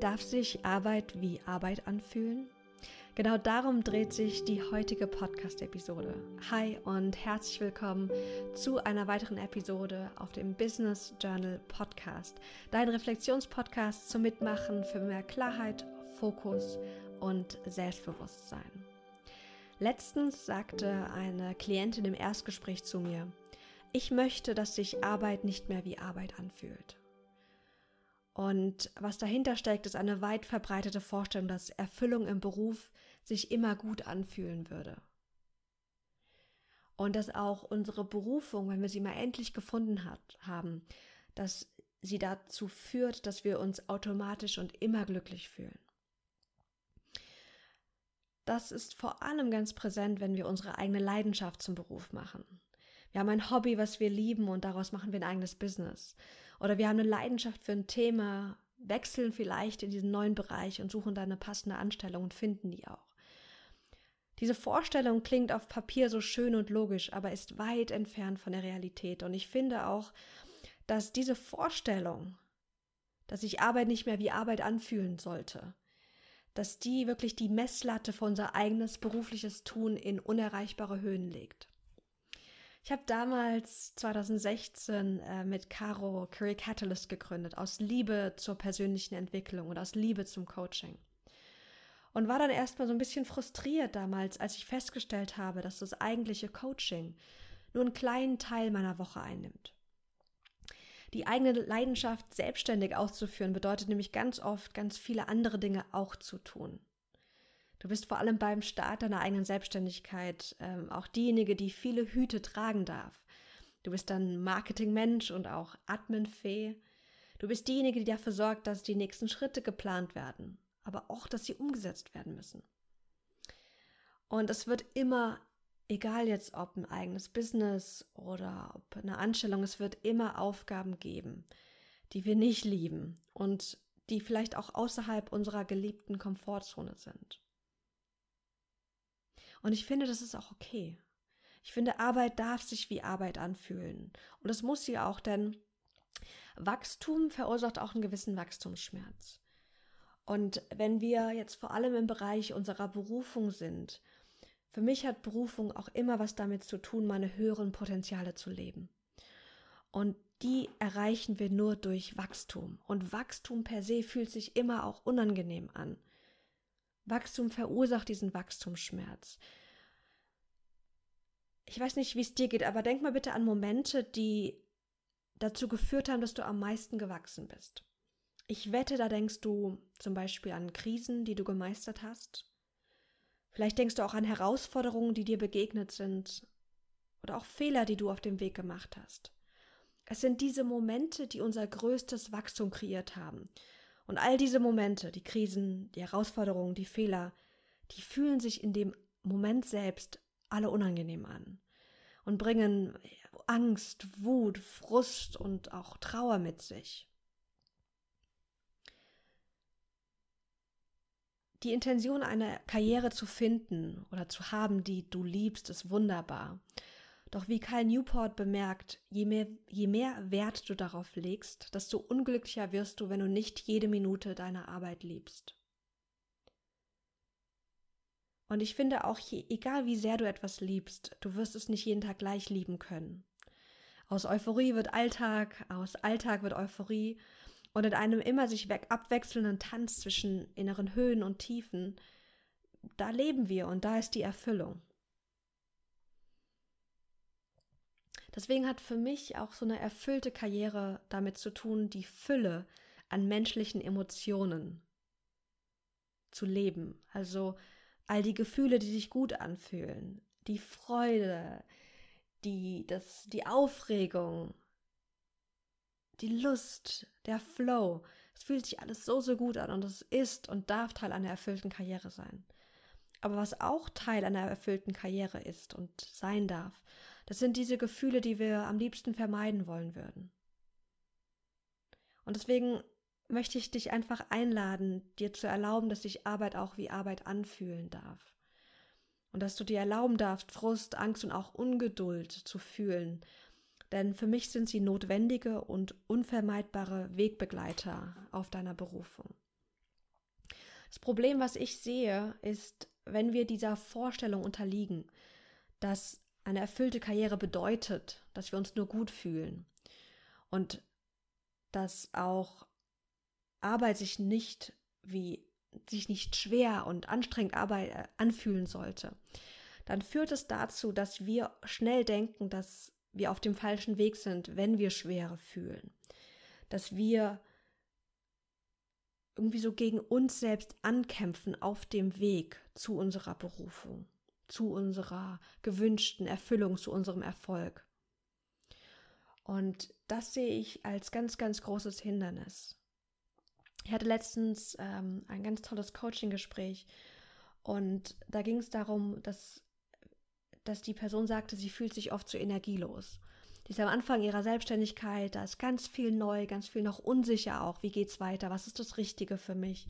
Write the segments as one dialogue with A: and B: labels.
A: Darf sich Arbeit wie Arbeit anfühlen? Genau darum dreht sich die heutige Podcast-Episode. Hi und herzlich willkommen zu einer weiteren Episode auf dem Business Journal Podcast, dein Reflexionspodcast zum Mitmachen für mehr Klarheit, Fokus und Selbstbewusstsein. Letztens sagte eine Klientin im Erstgespräch zu mir, ich möchte, dass sich Arbeit nicht mehr wie Arbeit anfühlt. Und was dahinter steckt, ist eine weit verbreitete Vorstellung, dass Erfüllung im Beruf sich immer gut anfühlen würde. Und dass auch unsere Berufung, wenn wir sie mal endlich gefunden hat, haben, dass sie dazu führt, dass wir uns automatisch und immer glücklich fühlen. Das ist vor allem ganz präsent, wenn wir unsere eigene Leidenschaft zum Beruf machen. Wir haben ein Hobby, was wir lieben und daraus machen wir ein eigenes Business. Oder wir haben eine Leidenschaft für ein Thema, wechseln vielleicht in diesen neuen Bereich und suchen da eine passende Anstellung und finden die auch. Diese Vorstellung klingt auf Papier so schön und logisch, aber ist weit entfernt von der Realität. Und ich finde auch, dass diese Vorstellung, dass sich Arbeit nicht mehr wie Arbeit anfühlen sollte, dass die wirklich die Messlatte für unser eigenes berufliches Tun in unerreichbare Höhen legt. Ich habe damals 2016 äh, mit Caro Career Catalyst gegründet, aus Liebe zur persönlichen Entwicklung und aus Liebe zum Coaching. Und war dann erstmal so ein bisschen frustriert damals, als ich festgestellt habe, dass das eigentliche Coaching nur einen kleinen Teil meiner Woche einnimmt. Die eigene Leidenschaft selbstständig auszuführen bedeutet nämlich ganz oft, ganz viele andere Dinge auch zu tun. Du bist vor allem beim Start deiner eigenen Selbstständigkeit ähm, auch diejenige, die viele Hüte tragen darf. Du bist dann Marketingmensch und auch Adminfee. Du bist diejenige, die dafür sorgt, dass die nächsten Schritte geplant werden, aber auch, dass sie umgesetzt werden müssen. Und es wird immer, egal jetzt ob ein eigenes Business oder ob eine Anstellung, es wird immer Aufgaben geben, die wir nicht lieben und die vielleicht auch außerhalb unserer geliebten Komfortzone sind. Und ich finde, das ist auch okay. Ich finde, Arbeit darf sich wie Arbeit anfühlen. Und das muss sie auch, denn Wachstum verursacht auch einen gewissen Wachstumsschmerz. Und wenn wir jetzt vor allem im Bereich unserer Berufung sind, für mich hat Berufung auch immer was damit zu tun, meine höheren Potenziale zu leben. Und die erreichen wir nur durch Wachstum. Und Wachstum per se fühlt sich immer auch unangenehm an. Wachstum verursacht diesen Wachstumsschmerz. Ich weiß nicht, wie es dir geht, aber denk mal bitte an Momente, die dazu geführt haben, dass du am meisten gewachsen bist. Ich wette, da denkst du zum Beispiel an Krisen, die du gemeistert hast. Vielleicht denkst du auch an Herausforderungen, die dir begegnet sind oder auch Fehler, die du auf dem Weg gemacht hast. Es sind diese Momente, die unser größtes Wachstum kreiert haben. Und all diese Momente, die Krisen, die Herausforderungen, die Fehler, die fühlen sich in dem Moment selbst alle unangenehm an und bringen Angst, Wut, Frust und auch Trauer mit sich. Die Intention, eine Karriere zu finden oder zu haben, die du liebst, ist wunderbar. Doch wie Karl Newport bemerkt, je mehr, je mehr Wert du darauf legst, desto unglücklicher wirst du, wenn du nicht jede Minute deiner Arbeit liebst. Und ich finde auch, egal wie sehr du etwas liebst, du wirst es nicht jeden Tag gleich lieben können. Aus Euphorie wird Alltag, aus Alltag wird Euphorie und in einem immer sich abwechselnden Tanz zwischen inneren Höhen und Tiefen, da leben wir und da ist die Erfüllung. Deswegen hat für mich auch so eine erfüllte Karriere damit zu tun, die Fülle an menschlichen Emotionen zu leben. Also all die Gefühle, die sich gut anfühlen, die Freude, die, das, die Aufregung, die Lust, der Flow. Es fühlt sich alles so, so gut an und es ist und darf Teil einer erfüllten Karriere sein. Aber was auch Teil einer erfüllten Karriere ist und sein darf, das sind diese Gefühle, die wir am liebsten vermeiden wollen würden. Und deswegen möchte ich dich einfach einladen, dir zu erlauben, dass sich Arbeit auch wie Arbeit anfühlen darf. Und dass du dir erlauben darfst, Frust, Angst und auch Ungeduld zu fühlen. Denn für mich sind sie notwendige und unvermeidbare Wegbegleiter auf deiner Berufung. Das Problem, was ich sehe, ist, wenn wir dieser Vorstellung unterliegen, dass eine erfüllte Karriere bedeutet, dass wir uns nur gut fühlen. Und dass auch Arbeit sich nicht wie sich nicht schwer und anstrengend Arbeit äh, anfühlen sollte, dann führt es dazu, dass wir schnell denken, dass wir auf dem falschen Weg sind, wenn wir Schwere fühlen. Dass wir irgendwie so gegen uns selbst ankämpfen auf dem Weg zu unserer Berufung, zu unserer gewünschten Erfüllung, zu unserem Erfolg. Und das sehe ich als ganz, ganz großes Hindernis. Ich hatte letztens ähm, ein ganz tolles Coaching-Gespräch und da ging es darum, dass, dass die Person sagte, sie fühlt sich oft so energielos. Die ist am Anfang ihrer Selbstständigkeit, da ist ganz viel neu, ganz viel noch unsicher auch. Wie geht's weiter? Was ist das Richtige für mich?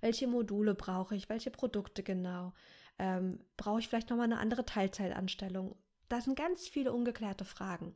A: Welche Module brauche ich? Welche Produkte genau? Ähm, brauche ich vielleicht nochmal eine andere Teilzeitanstellung? Das sind ganz viele ungeklärte Fragen.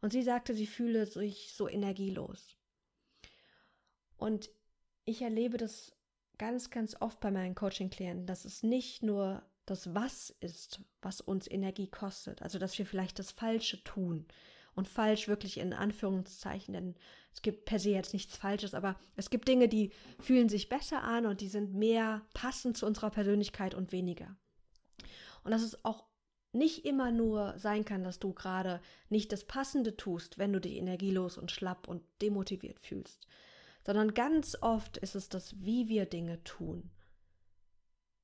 A: Und sie sagte, sie fühle sich so energielos. Und ich erlebe das ganz, ganz oft bei meinen Coaching-Klienten, dass es nicht nur das Was ist, was uns Energie kostet, also dass wir vielleicht das Falsche tun und falsch wirklich in Anführungszeichen, denn es gibt per se jetzt nichts Falsches, aber es gibt Dinge, die fühlen sich besser an und die sind mehr passend zu unserer Persönlichkeit und weniger. Und dass es auch nicht immer nur sein kann, dass du gerade nicht das Passende tust, wenn du dich energielos und schlapp und demotiviert fühlst, sondern ganz oft ist es das, wie wir Dinge tun,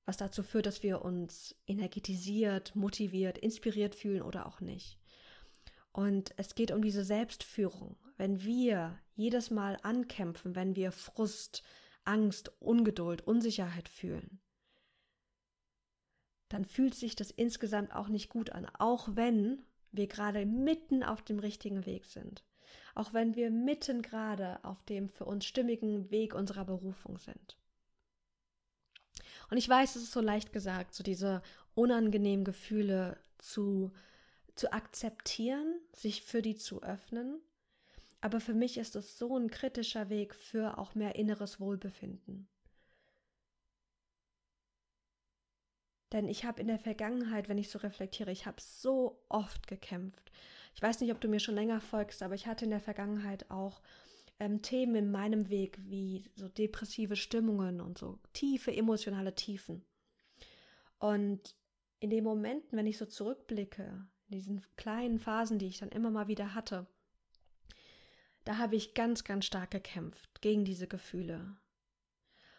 A: was dazu führt, dass wir uns energetisiert, motiviert, inspiriert fühlen oder auch nicht. Und es geht um diese Selbstführung. Wenn wir jedes Mal ankämpfen, wenn wir Frust, Angst, Ungeduld, Unsicherheit fühlen, dann fühlt sich das insgesamt auch nicht gut an, auch wenn wir gerade mitten auf dem richtigen Weg sind auch wenn wir mitten gerade auf dem für uns stimmigen Weg unserer Berufung sind. Und ich weiß, es ist so leicht gesagt, so diese unangenehmen Gefühle zu, zu akzeptieren, sich für die zu öffnen. Aber für mich ist es so ein kritischer Weg für auch mehr inneres Wohlbefinden. Denn ich habe in der Vergangenheit, wenn ich so reflektiere, ich habe so oft gekämpft. Ich weiß nicht, ob du mir schon länger folgst, aber ich hatte in der Vergangenheit auch ähm, Themen in meinem Weg wie so depressive Stimmungen und so tiefe emotionale Tiefen. Und in den Momenten, wenn ich so zurückblicke, diesen kleinen Phasen, die ich dann immer mal wieder hatte, da habe ich ganz, ganz stark gekämpft gegen diese Gefühle.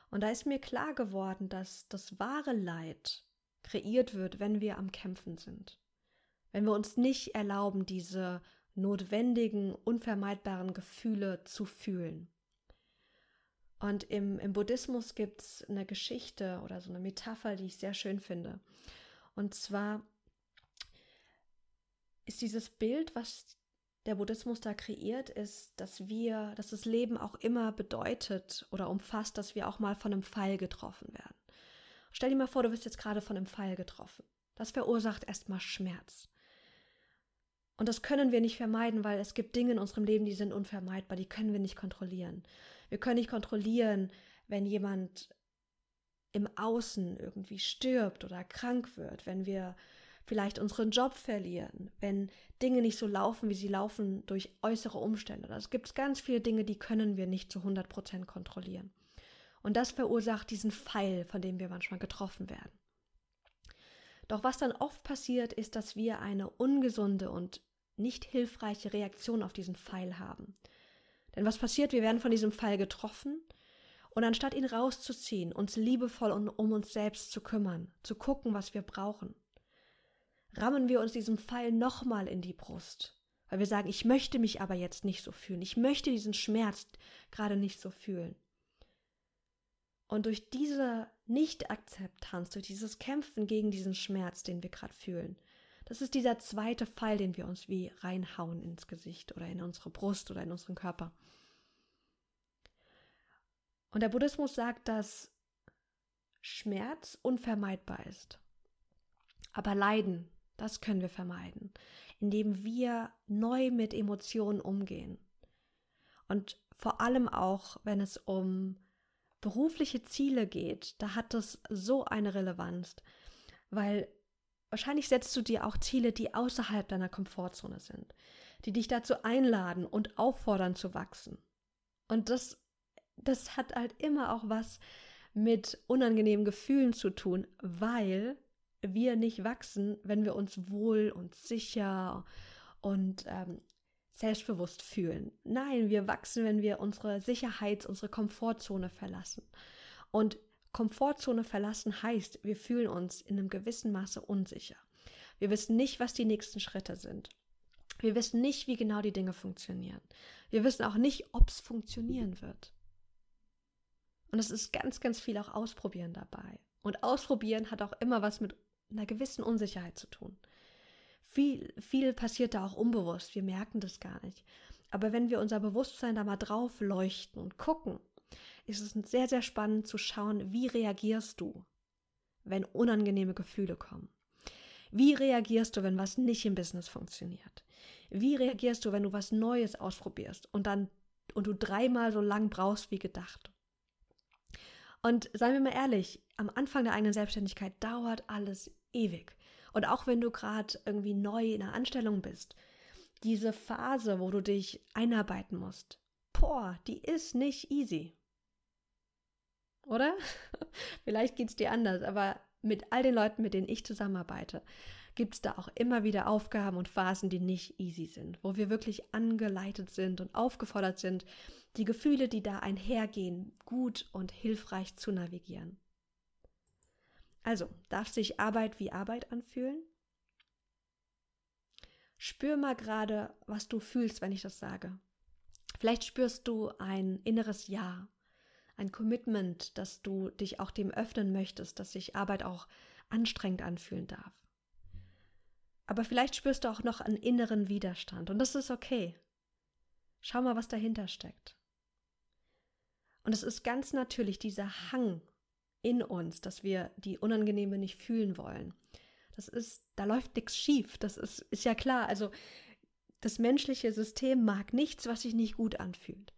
A: Und da ist mir klar geworden, dass das wahre Leid kreiert wird, wenn wir am Kämpfen sind wenn wir uns nicht erlauben, diese notwendigen, unvermeidbaren Gefühle zu fühlen. Und im, im Buddhismus gibt es eine Geschichte oder so eine Metapher, die ich sehr schön finde. Und zwar ist dieses Bild, was der Buddhismus da kreiert, ist, dass wir, dass das Leben auch immer bedeutet oder umfasst, dass wir auch mal von einem Pfeil getroffen werden. Stell dir mal vor, du wirst jetzt gerade von einem Pfeil getroffen. Das verursacht erstmal Schmerz. Und das können wir nicht vermeiden, weil es gibt Dinge in unserem Leben, die sind unvermeidbar, die können wir nicht kontrollieren. Wir können nicht kontrollieren, wenn jemand im Außen irgendwie stirbt oder krank wird, wenn wir vielleicht unseren Job verlieren, wenn Dinge nicht so laufen, wie sie laufen durch äußere Umstände. Es gibt ganz viele Dinge, die können wir nicht zu 100 Prozent kontrollieren. Und das verursacht diesen Pfeil, von dem wir manchmal getroffen werden. Doch was dann oft passiert, ist, dass wir eine ungesunde und nicht hilfreiche Reaktion auf diesen Pfeil haben. Denn was passiert? Wir werden von diesem Pfeil getroffen und anstatt ihn rauszuziehen, uns liebevoll um uns selbst zu kümmern, zu gucken, was wir brauchen, rammen wir uns diesen Pfeil nochmal in die Brust, weil wir sagen, ich möchte mich aber jetzt nicht so fühlen, ich möchte diesen Schmerz gerade nicht so fühlen. Und durch diese Nicht-Akzeptanz, durch dieses Kämpfen gegen diesen Schmerz, den wir gerade fühlen, das ist dieser zweite Pfeil, den wir uns wie reinhauen ins Gesicht oder in unsere Brust oder in unseren Körper. Und der Buddhismus sagt, dass Schmerz unvermeidbar ist. Aber Leiden, das können wir vermeiden, indem wir neu mit Emotionen umgehen. Und vor allem auch, wenn es um berufliche Ziele geht, da hat das so eine Relevanz, weil wahrscheinlich setzt du dir auch Ziele, die außerhalb deiner Komfortzone sind, die dich dazu einladen und auffordern zu wachsen. Und das, das hat halt immer auch was mit unangenehmen Gefühlen zu tun, weil wir nicht wachsen, wenn wir uns wohl und sicher und ähm, selbstbewusst fühlen. Nein, wir wachsen, wenn wir unsere Sicherheits-, unsere Komfortzone verlassen. Und Komfortzone verlassen heißt, wir fühlen uns in einem gewissen Maße unsicher. Wir wissen nicht, was die nächsten Schritte sind. Wir wissen nicht, wie genau die Dinge funktionieren. Wir wissen auch nicht, ob es funktionieren wird. Und es ist ganz, ganz viel auch Ausprobieren dabei. Und Ausprobieren hat auch immer was mit einer gewissen Unsicherheit zu tun. Viel, viel passiert da auch unbewusst. Wir merken das gar nicht. Aber wenn wir unser Bewusstsein da mal drauf leuchten und gucken, ist es sehr, sehr spannend zu schauen, wie reagierst du, wenn unangenehme Gefühle kommen. Wie reagierst du, wenn was nicht im Business funktioniert? Wie reagierst du, wenn du was Neues ausprobierst und dann und du dreimal so lang brauchst wie gedacht? Und seien wir mal ehrlich, am Anfang der eigenen Selbstständigkeit dauert alles ewig. Und auch wenn du gerade irgendwie neu in einer Anstellung bist, diese Phase, wo du dich einarbeiten musst, boah, die ist nicht easy. Oder? Vielleicht geht es dir anders, aber mit all den Leuten, mit denen ich zusammenarbeite, gibt es da auch immer wieder Aufgaben und Phasen, die nicht easy sind, wo wir wirklich angeleitet sind und aufgefordert sind, die Gefühle, die da einhergehen, gut und hilfreich zu navigieren. Also, darf sich Arbeit wie Arbeit anfühlen? Spür mal gerade, was du fühlst, wenn ich das sage. Vielleicht spürst du ein inneres Ja, ein Commitment, dass du dich auch dem öffnen möchtest, dass sich Arbeit auch anstrengend anfühlen darf. Aber vielleicht spürst du auch noch einen inneren Widerstand und das ist okay. Schau mal, was dahinter steckt. Und es ist ganz natürlich dieser Hang in uns, dass wir die Unangenehme nicht fühlen wollen. Das ist, da läuft nichts schief. Das ist, ist ja klar. Also das menschliche System mag nichts, was sich nicht gut anfühlt.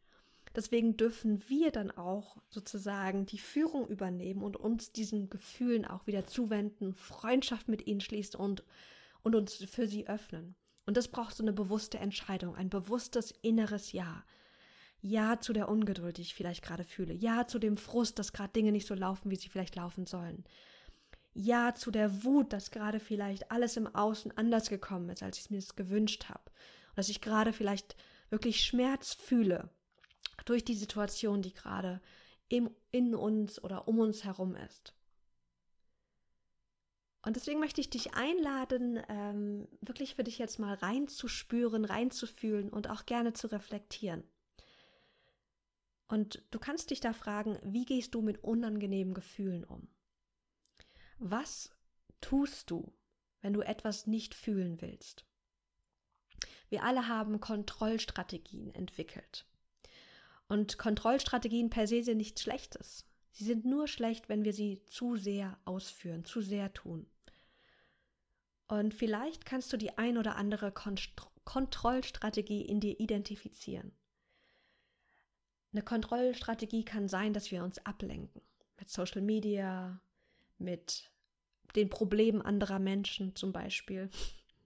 A: Deswegen dürfen wir dann auch sozusagen die Führung übernehmen und uns diesen Gefühlen auch wieder zuwenden, Freundschaft mit ihnen schließen und, und uns für sie öffnen. Und das braucht so eine bewusste Entscheidung, ein bewusstes inneres Ja. Ja zu der Ungeduld, die ich vielleicht gerade fühle. Ja zu dem Frust, dass gerade Dinge nicht so laufen, wie sie vielleicht laufen sollen. Ja zu der Wut, dass gerade vielleicht alles im Außen anders gekommen ist, als ich es mir gewünscht habe. Und dass ich gerade vielleicht wirklich Schmerz fühle durch die Situation, die gerade im, in uns oder um uns herum ist. Und deswegen möchte ich dich einladen, ähm, wirklich für dich jetzt mal reinzuspüren, reinzufühlen und auch gerne zu reflektieren. Und du kannst dich da fragen, wie gehst du mit unangenehmen Gefühlen um? Was tust du, wenn du etwas nicht fühlen willst? Wir alle haben Kontrollstrategien entwickelt. Und Kontrollstrategien per se sind nichts Schlechtes. Sie sind nur schlecht, wenn wir sie zu sehr ausführen, zu sehr tun. Und vielleicht kannst du die ein oder andere Kont Kontrollstrategie in dir identifizieren. Eine Kontrollstrategie kann sein, dass wir uns ablenken mit Social Media, mit den Problemen anderer Menschen zum Beispiel,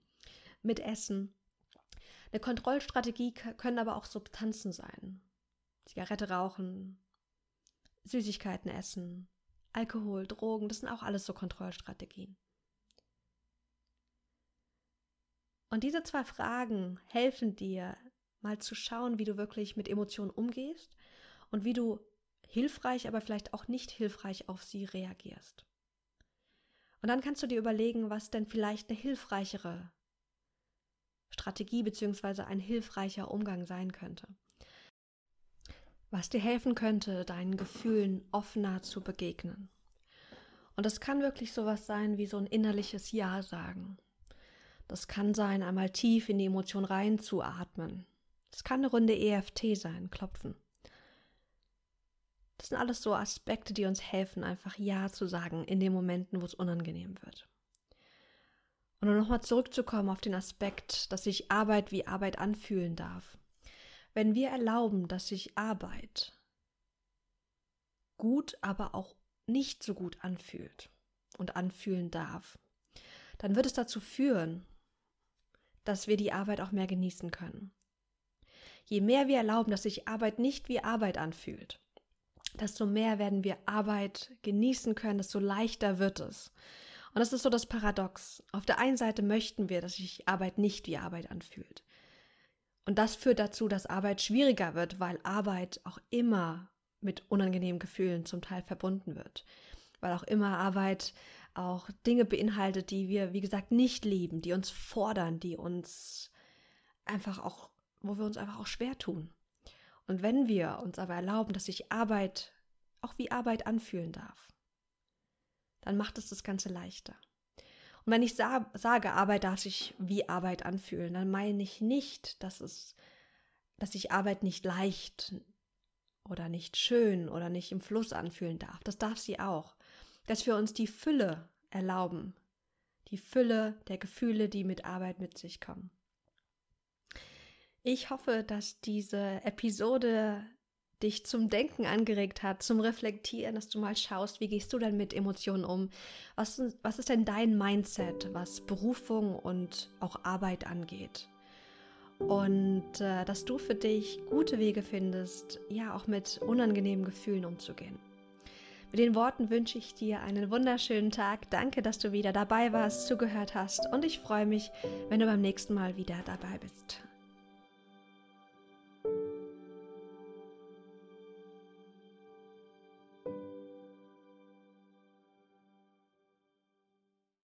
A: mit Essen. Eine Kontrollstrategie können aber auch Substanzen sein. Zigarette rauchen, Süßigkeiten essen, Alkohol, Drogen, das sind auch alles so Kontrollstrategien. Und diese zwei Fragen helfen dir, mal zu schauen, wie du wirklich mit Emotionen umgehst und wie du hilfreich, aber vielleicht auch nicht hilfreich auf sie reagierst. Und dann kannst du dir überlegen, was denn vielleicht eine hilfreichere Strategie bzw. ein hilfreicher Umgang sein könnte. Was dir helfen könnte, deinen Gefühlen offener zu begegnen. Und das kann wirklich sowas sein wie so ein innerliches Ja sagen. Das kann sein, einmal tief in die Emotion reinzuatmen. Das kann eine Runde EFT sein, klopfen. Das sind alles so Aspekte, die uns helfen, einfach Ja zu sagen in den Momenten, wo es unangenehm wird. Und um nochmal zurückzukommen auf den Aspekt, dass sich Arbeit wie Arbeit anfühlen darf. Wenn wir erlauben, dass sich Arbeit gut, aber auch nicht so gut anfühlt und anfühlen darf, dann wird es dazu führen, dass wir die Arbeit auch mehr genießen können. Je mehr wir erlauben, dass sich Arbeit nicht wie Arbeit anfühlt, desto mehr werden wir Arbeit genießen können, desto leichter wird es. Und das ist so das Paradox. Auf der einen Seite möchten wir, dass sich Arbeit nicht wie Arbeit anfühlt. Und das führt dazu, dass Arbeit schwieriger wird, weil Arbeit auch immer mit unangenehmen Gefühlen zum Teil verbunden wird. Weil auch immer Arbeit auch Dinge beinhaltet, die wir, wie gesagt, nicht lieben, die uns fordern, die uns einfach auch, wo wir uns einfach auch schwer tun. Und wenn wir uns aber erlauben, dass sich Arbeit auch wie Arbeit anfühlen darf, dann macht es das Ganze leichter. Und wenn ich sa sage, Arbeit darf sich wie Arbeit anfühlen, dann meine ich nicht, dass es, dass sich Arbeit nicht leicht oder nicht schön oder nicht im Fluss anfühlen darf. Das darf sie auch. Dass wir uns die Fülle erlauben, die Fülle der Gefühle, die mit Arbeit mit sich kommen. Ich hoffe, dass diese Episode dich zum Denken angeregt hat, zum Reflektieren, dass du mal schaust, wie gehst du denn mit Emotionen um? Was, was ist denn dein Mindset, was Berufung und auch Arbeit angeht? Und äh, dass du für dich gute Wege findest, ja, auch mit unangenehmen Gefühlen umzugehen. Mit den Worten wünsche ich dir einen wunderschönen Tag. Danke, dass du wieder dabei warst, zugehört hast und ich freue mich, wenn du beim nächsten Mal wieder dabei bist.